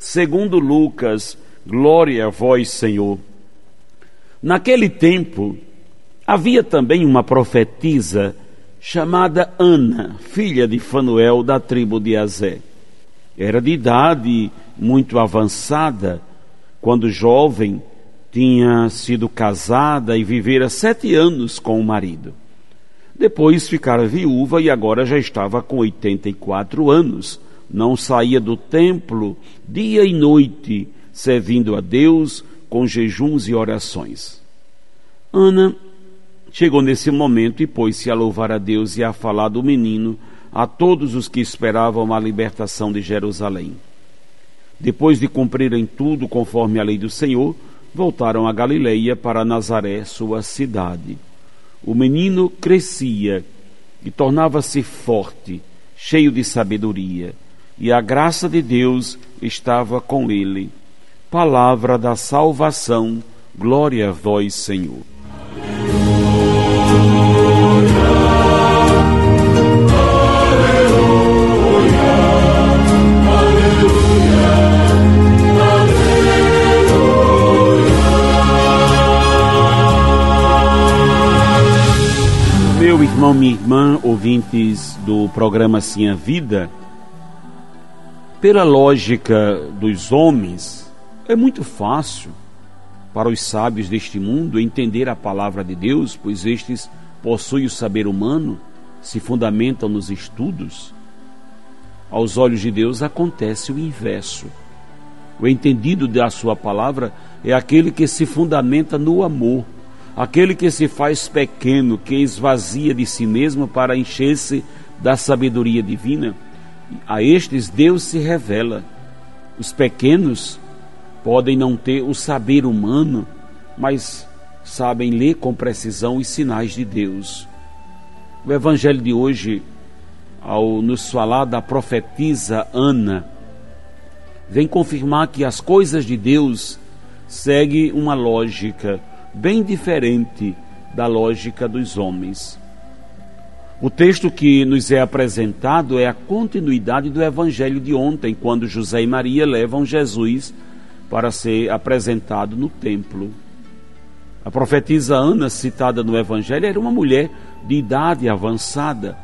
segundo Lucas. Glória a vós, Senhor. Naquele tempo, havia também uma profetisa chamada Ana, filha de Fanuel, da tribo de Azé. Era de idade muito avançada, quando jovem, tinha sido casada e vivera sete anos com o marido. Depois ficara viúva e agora já estava com 84 anos. Não saía do templo dia e noite, servindo a Deus com jejuns e orações. Ana chegou nesse momento e pôs-se a louvar a Deus e a falar do menino a todos os que esperavam a libertação de Jerusalém. Depois de cumprirem tudo conforme a lei do Senhor, voltaram a Galileia para Nazaré, sua cidade. O menino crescia e tornava-se forte, cheio de sabedoria, e a graça de Deus estava com ele. Palavra da salvação, glória a vós, Senhor. Meu irmão, minha irmã, ouvintes do programa Assim a Vida, pela lógica dos homens, é muito fácil para os sábios deste mundo entender a palavra de Deus, pois estes possuem o saber humano, se fundamentam nos estudos. Aos olhos de Deus acontece o inverso. O entendido da sua palavra é aquele que se fundamenta no amor aquele que se faz pequeno, que esvazia de si mesmo para encher-se da sabedoria divina, a estes Deus se revela. Os pequenos podem não ter o saber humano, mas sabem ler com precisão os sinais de Deus. O evangelho de hoje, ao nos falar da profetisa Ana, vem confirmar que as coisas de Deus seguem uma lógica bem diferente da lógica dos homens. O texto que nos é apresentado é a continuidade do evangelho de ontem, quando José e Maria levam Jesus para ser apresentado no templo. A profetisa Ana, citada no evangelho, era uma mulher de idade avançada.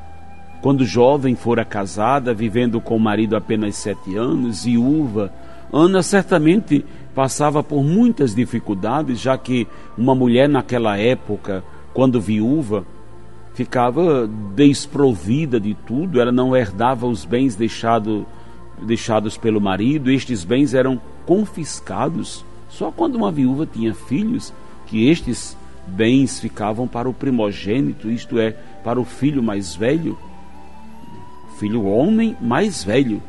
Quando jovem fora casada, vivendo com o marido apenas sete anos, viúva, Ana certamente passava por muitas dificuldades, já que uma mulher naquela época, quando viúva, ficava desprovida de tudo, ela não herdava os bens deixado, deixados pelo marido, estes bens eram confiscados. Só quando uma viúva tinha filhos, que estes bens ficavam para o primogênito, isto é, para o filho mais velho, filho homem mais velho.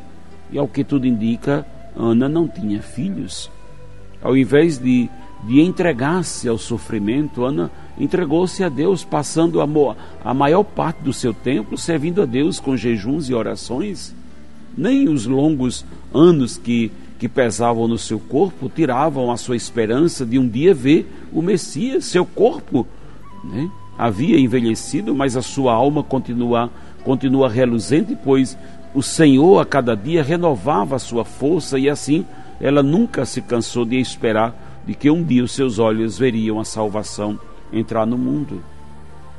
E ao que tudo indica, Ana não tinha filhos. Ao invés de, de entregar-se ao sofrimento, Ana entregou-se a Deus, passando a, maior parte do seu tempo servindo a Deus com jejuns e orações. Nem os longos anos que, que pesavam no seu corpo tiravam a sua esperança de um dia ver o Messias. Seu corpo né, havia envelhecido, mas a sua alma continua, continua reluzente, pois o Senhor a cada dia renovava a sua força e assim ela nunca se cansou de esperar de que um dia os seus olhos veriam a salvação entrar no mundo.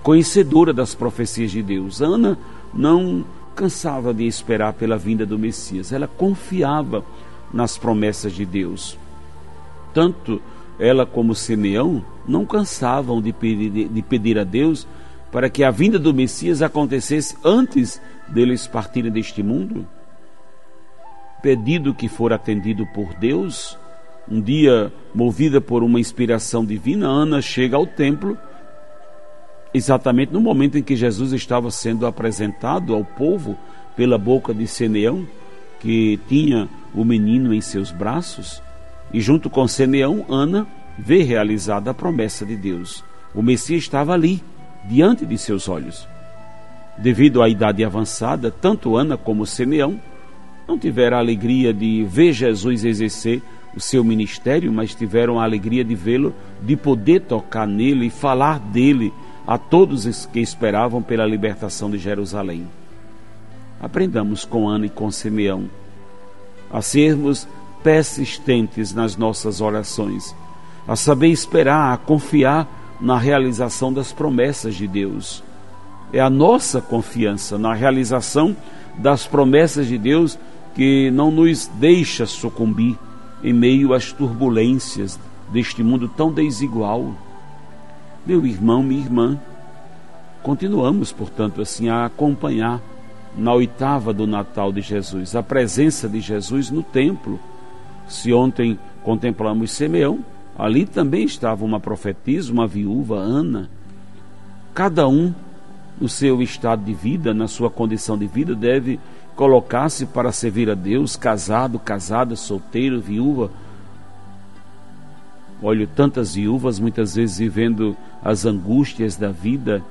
Conhecedora das profecias de Deus, Ana não cansava de esperar pela vinda do Messias, ela confiava nas promessas de Deus. Tanto ela como Simeão não cansavam de pedir, de pedir a Deus para que a vinda do Messias acontecesse antes deles partirem deste mundo pedido que for atendido por Deus. Um dia, movida por uma inspiração divina, Ana chega ao templo, exatamente no momento em que Jesus estava sendo apresentado ao povo pela boca de Simeão, que tinha o menino em seus braços e, junto com Simeão, Ana vê realizada a promessa de Deus. O Messias estava ali, diante de seus olhos. Devido à idade avançada, tanto Ana como Simeão não tiveram a alegria de ver Jesus exercer o seu ministério, mas tiveram a alegria de vê-lo, de poder tocar nele e falar dele a todos os que esperavam pela libertação de Jerusalém. Aprendamos com Ana e com Simeão a sermos persistentes nas nossas orações, a saber esperar, a confiar na realização das promessas de Deus. É a nossa confiança na realização das promessas de Deus que não nos deixa sucumbir em meio às turbulências deste mundo tão desigual. Meu irmão, minha irmã, continuamos, portanto, assim a acompanhar na oitava do Natal de Jesus a presença de Jesus no templo. Se ontem contemplamos Simeão, ali também estava uma profetisa, uma viúva, Ana. Cada um, no seu estado de vida, na sua condição de vida, deve colocar-se para servir a Deus, casado, casada, solteiro, viúva. Olho tantas viúvas muitas vezes vivendo as angústias da vida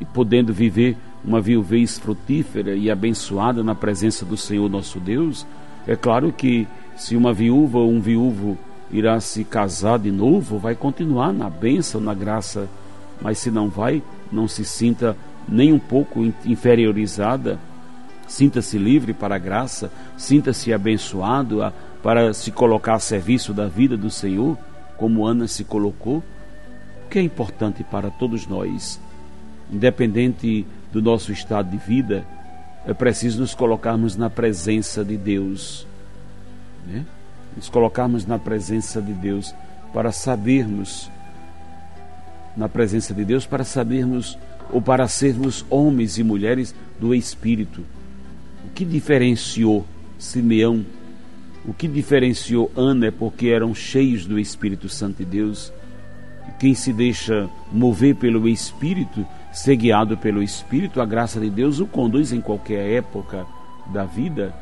e podendo viver uma viuvez frutífera e abençoada na presença do Senhor nosso Deus. É claro que se uma viúva ou um viúvo irá se casar de novo, vai continuar na bênção, na graça, mas se não vai, não se sinta nem um pouco inferiorizada Sinta-se livre para a graça, sinta-se abençoado a, para se colocar a serviço da vida do Senhor, como Ana se colocou. O que é importante para todos nós, independente do nosso estado de vida, é preciso nos colocarmos na presença de Deus. Né? Nos colocarmos na presença de Deus para sabermos, na presença de Deus, para sabermos ou para sermos homens e mulheres do Espírito o que diferenciou Simeão, o que diferenciou Ana é porque eram cheios do Espírito Santo de Deus. Quem se deixa mover pelo Espírito, ser guiado pelo Espírito, a graça de Deus o conduz em qualquer época da vida.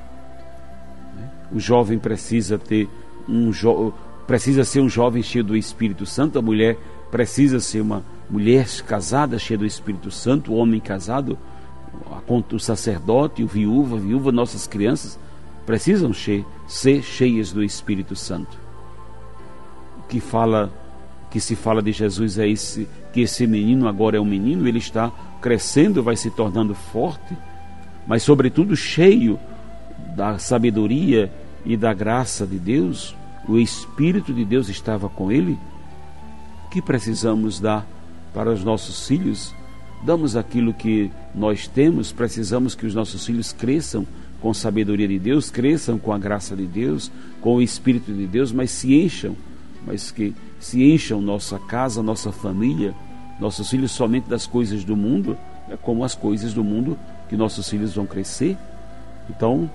O jovem precisa ter um jo precisa ser um jovem cheio do Espírito Santo, a mulher precisa ser uma mulher casada cheia do Espírito Santo, o homem casado o sacerdote, o viúva, a viúva, nossas crianças precisam ser cheias do Espírito Santo. O que fala, que se fala de Jesus é esse, que esse menino agora é um menino, ele está crescendo, vai se tornando forte, mas sobretudo cheio da sabedoria e da graça de Deus. O Espírito de Deus estava com ele. Que precisamos dar para os nossos filhos? Damos aquilo que nós temos, precisamos que os nossos filhos cresçam com sabedoria de Deus, cresçam com a graça de Deus, com o Espírito de Deus, mas se encham, mas que se encham nossa casa, nossa família, nossos filhos somente das coisas do mundo, é como as coisas do mundo que nossos filhos vão crescer. Então,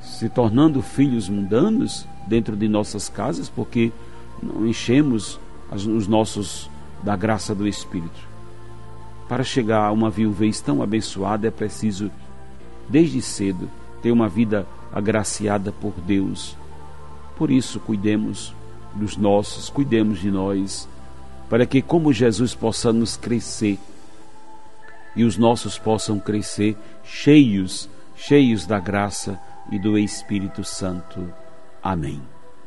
se tornando filhos mundanos dentro de nossas casas, porque não enchemos os nossos da graça do Espírito. Para chegar a uma viuvez tão abençoada é preciso, desde cedo, ter uma vida agraciada por Deus. Por isso, cuidemos dos nossos, cuidemos de nós, para que, como Jesus, possamos crescer e os nossos possam crescer cheios, cheios da graça e do Espírito Santo. Amém.